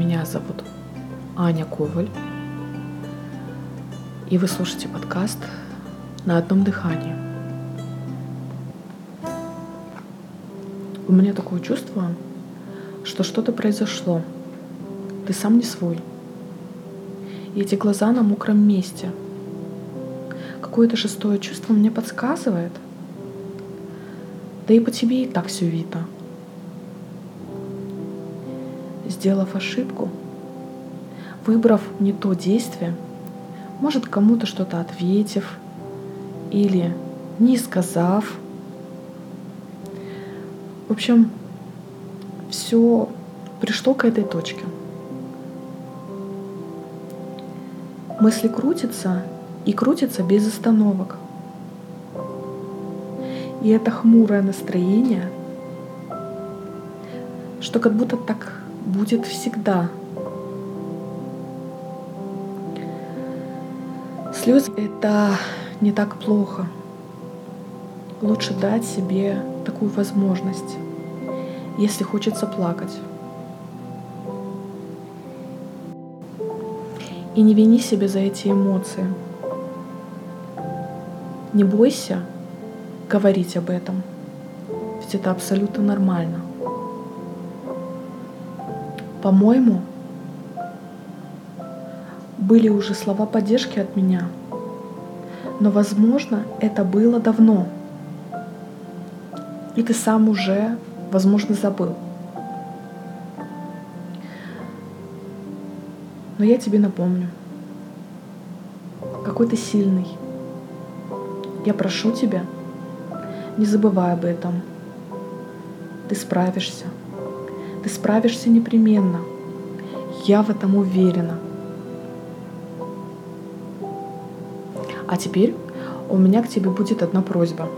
Меня зовут Аня Коваль. И вы слушаете подкаст на одном дыхании. У меня такое чувство, что что-то произошло. Ты сам не свой. И эти глаза на мокром месте. Какое-то шестое чувство мне подсказывает. Да и по тебе и так все видно — сделав ошибку, выбрав не то действие, может кому-то что-то ответив или не сказав. В общем, все пришло к этой точке. Мысли крутятся и крутятся без остановок. И это хмурое настроение, что как будто так будет всегда. Слезы — это не так плохо. Лучше дать себе такую возможность, если хочется плакать. И не вини себя за эти эмоции. Не бойся говорить об этом, ведь это абсолютно нормально. По-моему, были уже слова поддержки от меня, но, возможно, это было давно, и ты сам уже, возможно, забыл. Но я тебе напомню, какой ты сильный. Я прошу тебя, не забывай об этом. Ты справишься. Ты справишься непременно. Я в этом уверена. А теперь у меня к тебе будет одна просьба.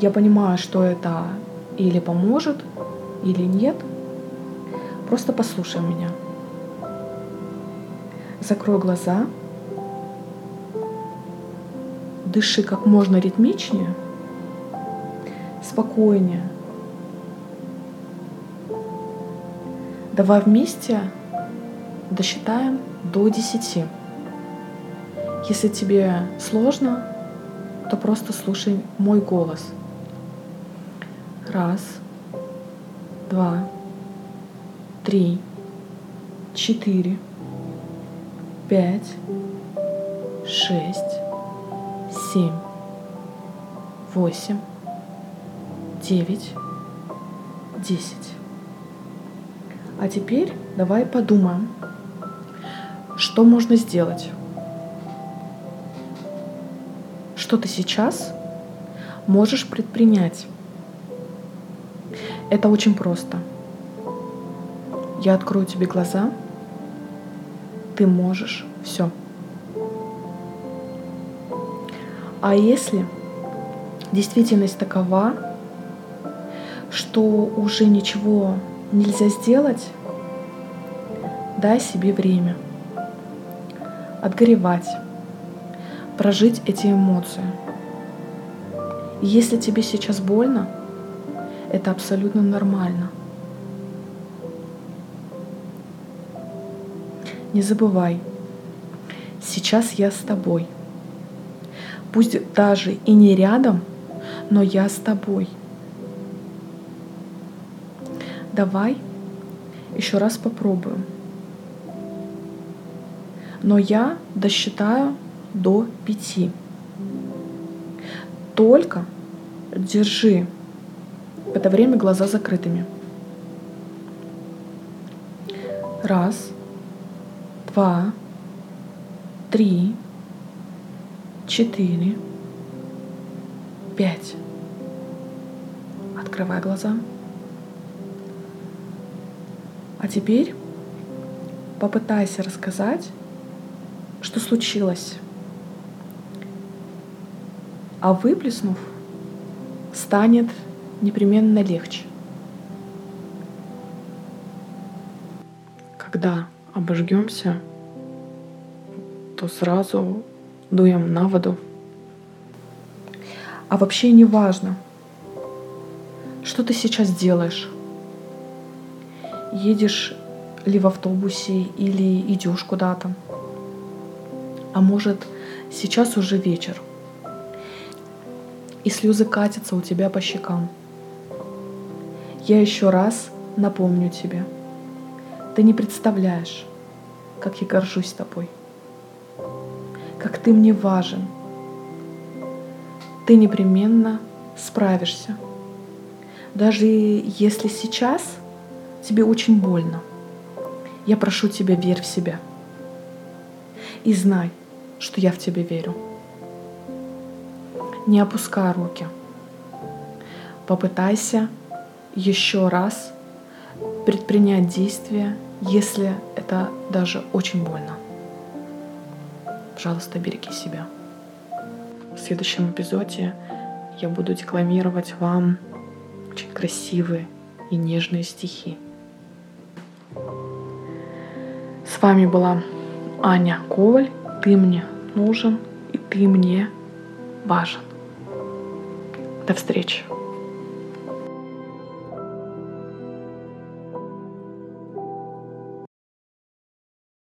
Я понимаю, что это или поможет, или нет. Просто послушай меня. Закрой глаза. Дыши как можно ритмичнее, спокойнее, Давай вместе досчитаем до 10. Если тебе сложно, то просто слушай мой голос. Раз, два, три, четыре, пять, шесть, семь, восемь, девять, десять. А теперь давай подумаем, что можно сделать. Что ты сейчас можешь предпринять? Это очень просто. Я открою тебе глаза. Ты можешь все. А если действительность такова, что уже ничего нельзя сделать, дай себе время отгоревать, прожить эти эмоции. И если тебе сейчас больно, это абсолютно нормально. Не забывай, сейчас я с тобой. Пусть даже и не рядом, но я с тобой – Давай еще раз попробуем. Но я досчитаю до пяти. Только держи в это время глаза закрытыми. Раз, два, три, четыре, пять. Открывай глаза. А теперь попытайся рассказать, что случилось. А выплеснув, станет непременно легче. Когда обожгемся, то сразу дуем на воду. А вообще не важно, что ты сейчас делаешь. Едешь ли в автобусе, или идешь куда-то. А может, сейчас уже вечер, и слезы катятся у тебя по щекам. Я еще раз напомню тебе, ты не представляешь, как я горжусь тобой, как ты мне важен. Ты непременно справишься, даже если сейчас тебе очень больно. Я прошу тебя, верь в себя. И знай, что я в тебя верю. Не опускай руки. Попытайся еще раз предпринять действия, если это даже очень больно. Пожалуйста, береги себя. В следующем эпизоде я буду декламировать вам очень красивые и нежные стихи. С вами была Аня Коваль. Ты мне нужен, и ты мне важен. До встречи.